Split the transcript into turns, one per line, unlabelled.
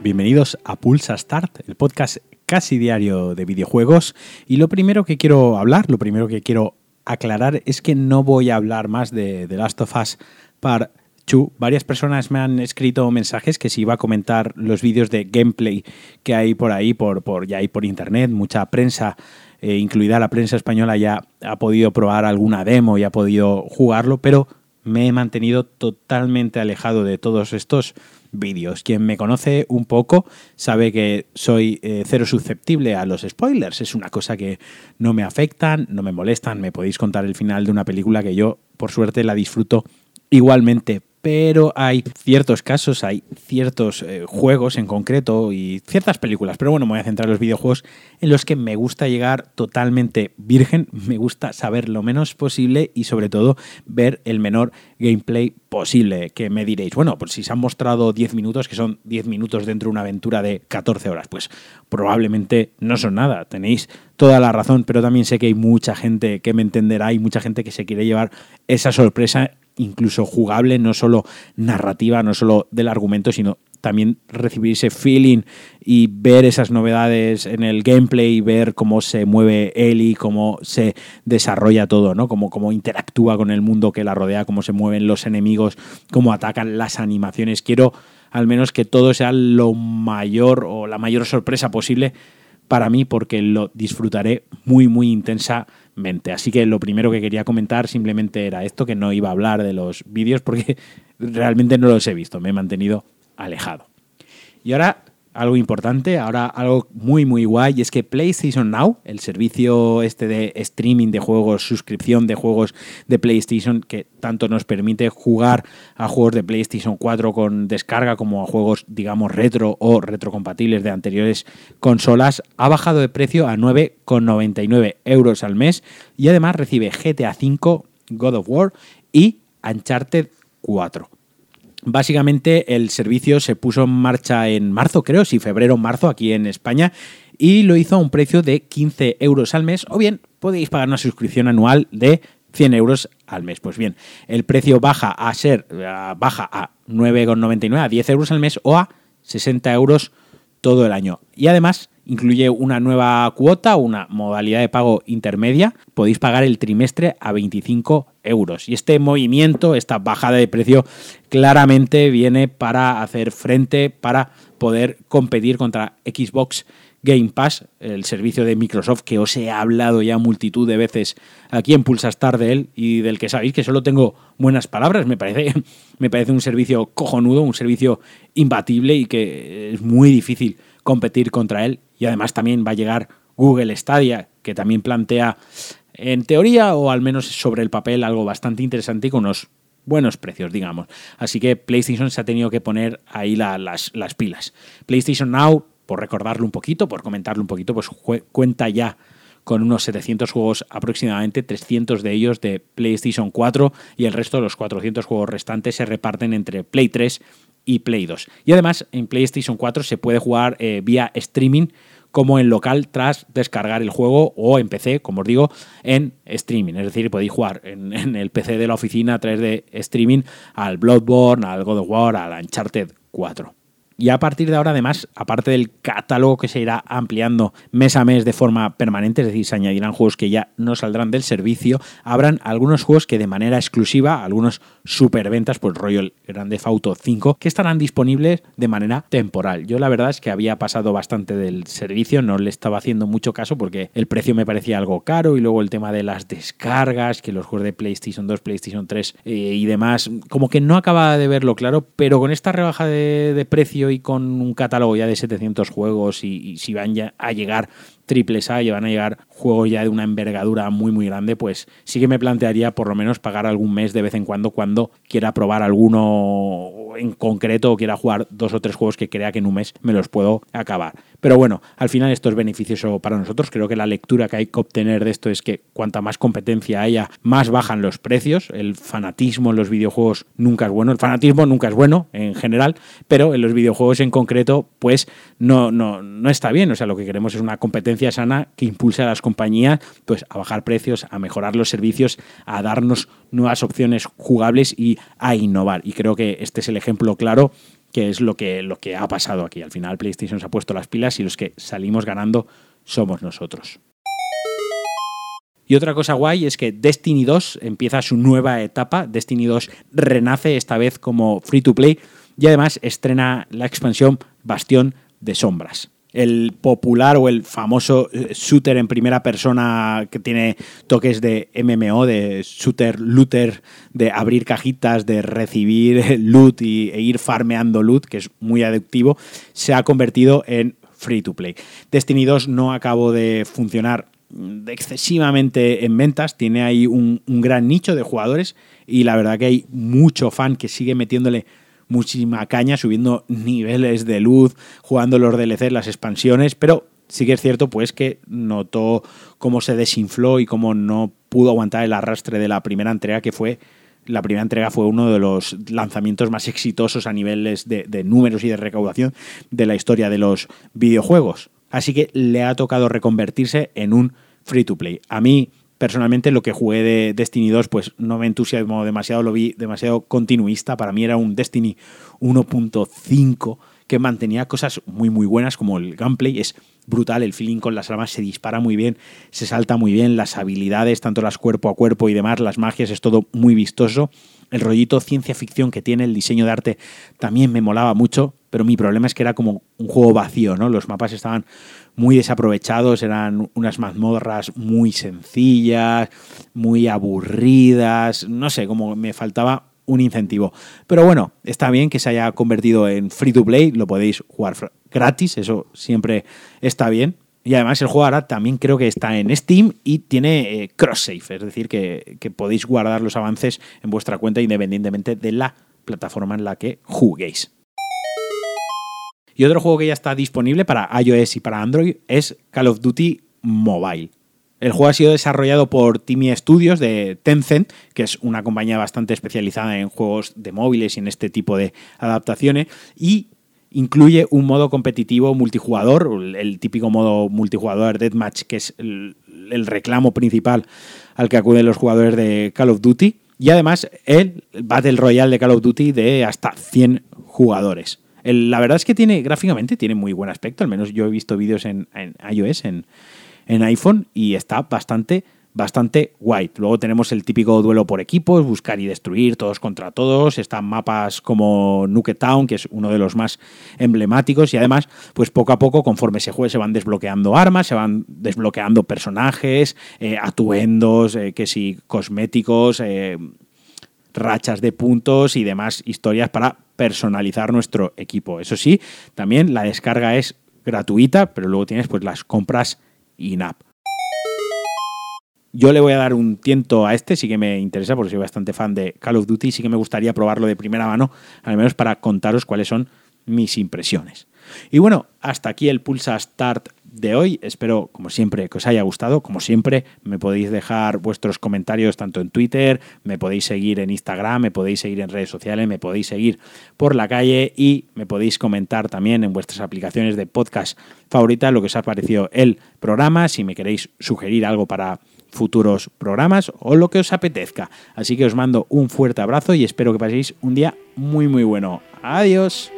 Bienvenidos a Pulsa Start, el podcast casi diario de videojuegos. Y lo primero que quiero hablar, lo primero que quiero aclarar es que no voy a hablar más de The Last of Us Part 2. Varias personas me han escrito mensajes que si iba a comentar los vídeos de gameplay que hay por ahí, por, por, ya hay por internet, mucha prensa eh, incluida la prensa española, ya ha podido probar alguna demo y ha podido jugarlo, pero me he mantenido totalmente alejado de todos estos vídeos. Quien me conoce un poco sabe que soy eh, cero susceptible a los spoilers. Es una cosa que no me afectan, no me molestan. Me podéis contar el final de una película que yo, por suerte, la disfruto igualmente pero hay ciertos casos, hay ciertos eh, juegos en concreto y ciertas películas, pero bueno, me voy a centrar en los videojuegos en los que me gusta llegar totalmente virgen, me gusta saber lo menos posible y sobre todo ver el menor gameplay posible, que me diréis, bueno, pues si se han mostrado 10 minutos, que son 10 minutos dentro de una aventura de 14 horas, pues probablemente no son nada, tenéis toda la razón, pero también sé que hay mucha gente que me entenderá, hay mucha gente que se quiere llevar esa sorpresa incluso jugable, no solo narrativa, no solo del argumento, sino también recibir ese feeling y ver esas novedades en el gameplay y ver cómo se mueve Ellie, cómo se desarrolla todo, ¿no? Cómo, cómo interactúa con el mundo que la rodea, cómo se mueven los enemigos, cómo atacan las animaciones. Quiero al menos que todo sea lo mayor o la mayor sorpresa posible para mí porque lo disfrutaré muy muy intensa Así que lo primero que quería comentar simplemente era esto, que no iba a hablar de los vídeos porque realmente no los he visto, me he mantenido alejado. Y ahora algo importante, ahora algo muy muy guay, y es que PlayStation Now, el servicio este de streaming de juegos, suscripción de juegos de PlayStation, que tanto nos permite jugar a juegos de PlayStation 4 con descarga como a juegos, digamos, retro o retrocompatibles de anteriores consolas, ha bajado de precio a 9,99 euros al mes y además recibe GTA V, God of War y Uncharted 4. Básicamente el servicio se puso en marcha en marzo, creo, sí, febrero, marzo, aquí en España, y lo hizo a un precio de 15 euros al mes, o bien podéis pagar una suscripción anual de 100 euros al mes. Pues bien, el precio baja a ser, baja a 9,99, a 10 euros al mes o a 60 euros todo el año. Y además incluye una nueva cuota, una modalidad de pago intermedia. Podéis pagar el trimestre a 25 euros. Y este movimiento, esta bajada de precio, claramente viene para hacer frente, para poder competir contra Xbox Game Pass, el servicio de Microsoft que os he hablado ya multitud de veces aquí en Pulsastar de él y del que sabéis que solo tengo buenas palabras. Me parece, me parece un servicio cojonudo, un servicio imbatible y que es muy difícil competir contra él. Y además también va a llegar Google Stadia, que también plantea, en teoría o al menos sobre el papel, algo bastante interesante y con unos buenos precios, digamos. Así que PlayStation se ha tenido que poner ahí las, las pilas. PlayStation Now, por recordarlo un poquito, por comentarlo un poquito, pues cuenta ya con unos 700 juegos aproximadamente, 300 de ellos de PlayStation 4 y el resto de los 400 juegos restantes se reparten entre Play 3 y Play 2. Y además en PlayStation 4 se puede jugar eh, vía streaming como en local tras descargar el juego o en PC, como os digo, en streaming. Es decir, podéis jugar en, en, el PC de la oficina a través de streaming al Bloodborne, al God of War, al Uncharted 4. Y a partir de ahora, además, aparte del catálogo que se irá ampliando mes a mes de forma permanente, es decir, se añadirán juegos que ya no saldrán del servicio, habrán algunos juegos que de manera exclusiva, algunos superventas, pues Royal Grande Auto 5, que estarán disponibles de manera temporal. Yo la verdad es que había pasado bastante del servicio, no le estaba haciendo mucho caso porque el precio me parecía algo caro y luego el tema de las descargas, que los juegos de PlayStation 2, PlayStation 3 eh, y demás, como que no acaba de verlo claro, pero con esta rebaja de, de precio y con un catálogo ya de 700 juegos y, si van ya a llegar triples A y van a llegar juegos ya de una envergadura muy muy grande, pues sí que me plantearía por lo menos pagar algún mes de vez en cuando cuando quiera probar alguno en concreto quiera jugar dos o tres juegos que crea que en un mes me los puedo acabar. Pero bueno, al final esto es beneficioso para nosotros. Creo que la lectura que hay que obtener de esto es que cuanta más competencia haya, más bajan los precios. El fanatismo en los videojuegos nunca es bueno. El fanatismo nunca es bueno en general, pero en los videojuegos en concreto, pues no, no, no está bien. O sea, lo que queremos es una competencia sana que impulse a las compañías pues, a bajar precios, a mejorar los servicios, a darnos nuevas opciones jugables y a innovar. Y creo que este es el ejemplo claro que es lo que, lo que ha pasado aquí. Al final PlayStation se ha puesto las pilas y los que salimos ganando somos nosotros. Y otra cosa guay es que Destiny 2 empieza su nueva etapa. Destiny 2 renace esta vez como free to play y además estrena la expansión Bastión de Sombras. El popular o el famoso eh, shooter en primera persona que tiene toques de MMO, de shooter looter, de abrir cajitas, de recibir loot y, e ir farmeando loot, que es muy adictivo, se ha convertido en free to play. Destiny 2 no acabó de funcionar excesivamente en ventas, tiene ahí un, gran nicho de jugadores y la verdad que hay mucho fan que sigue metiéndole muchísima caña, subiendo niveles de luz, jugando los DLC, las expansiones, pero sí que es cierto pues que notó cómo se desinfló y cómo no pudo aguantar el arrastre de la primera entrega que fue la primera entrega fue uno de los lanzamientos más exitosos a niveles de números y de recaudación de la historia de los videojuegos. Así que le ha tocado reconvertirse en un free to play. A mí, personalmente, lo que jugué de Destiny 2, pues no me entusiasmó demasiado, lo vi demasiado continuista. Para mí era un Destiny 1.5 que mantenía cosas muy, muy buenas, como el gameplay es brutal, el feeling con las armas se dispara muy bien, se salta muy bien, las habilidades, tanto las cuerpo a cuerpo y demás, las magias, es todo muy vistoso. El rollito ciencia ficción que tiene, el diseño de arte también me molaba mucho, pero mi problema es que era como un juego vacío, ¿no? Los mapas estaban muy desaprovechados, eran unas mazmorras muy sencillas, muy aburridas, no sé, como me faltaba un incentivo. Pero bueno, está bien que se haya convertido en free to play, lo podéis jugar gratis, eso siempre está bien. Y además el juego ahora también creo que está en Steam y tiene eh, cross-save, es decir, que, podéis guardar los avances en vuestra cuenta independientemente de la plataforma en la que juguéis. Y otro juego que ya está disponible para iOS y para Android es Call of Duty Mobile. El juego ha sido desarrollado por Timmy Studios de Tencent, que es una compañía bastante especializada en juegos de móviles y en este tipo de adaptaciones, y incluye un modo competitivo multijugador, el típico modo multijugador Deathmatch, que es el, reclamo principal al que acuden los jugadores de Call of Duty, y además el Battle Royale de Call of Duty de hasta 100 jugadores. La verdad es que tiene, gráficamente, tiene muy buen aspecto, al menos yo he visto vídeos en, iOS, en, iPhone, y está bastante, bastante guay. Luego tenemos el típico duelo por equipos, buscar y destruir todos contra todos. Están mapas como Nuke Town, que es uno de los más emblemáticos. Y además, pues poco a poco, conforme se juegue, se van desbloqueando armas, se van desbloqueando personajes, eh, atuendos, eh, que si cosméticos, eh, rachas de puntos y demás historias para personalizar nuestro equipo. Eso sí, también la descarga es gratuita, pero luego tienes pues las compras in-app. Yo le voy a dar un tiento a este, sí que me interesa porque soy bastante fan de Call of Duty, sí que me gustaría probarlo de primera mano, al menos para contaros cuáles son mis impresiones. Y bueno, hasta aquí el Pulsa Start de hoy. Espero, como siempre, que os haya gustado. Como siempre, me podéis dejar vuestros comentarios tanto en Twitter, me podéis seguir en Instagram, me podéis seguir en redes sociales, me podéis seguir por la calle y me podéis comentar también en vuestras aplicaciones de podcast favoritas lo que os ha parecido el programa, si me queréis sugerir algo para futuros programas o lo que os apetezca. Así que os mando un fuerte abrazo y espero que paséis un día muy muy bueno. Adiós.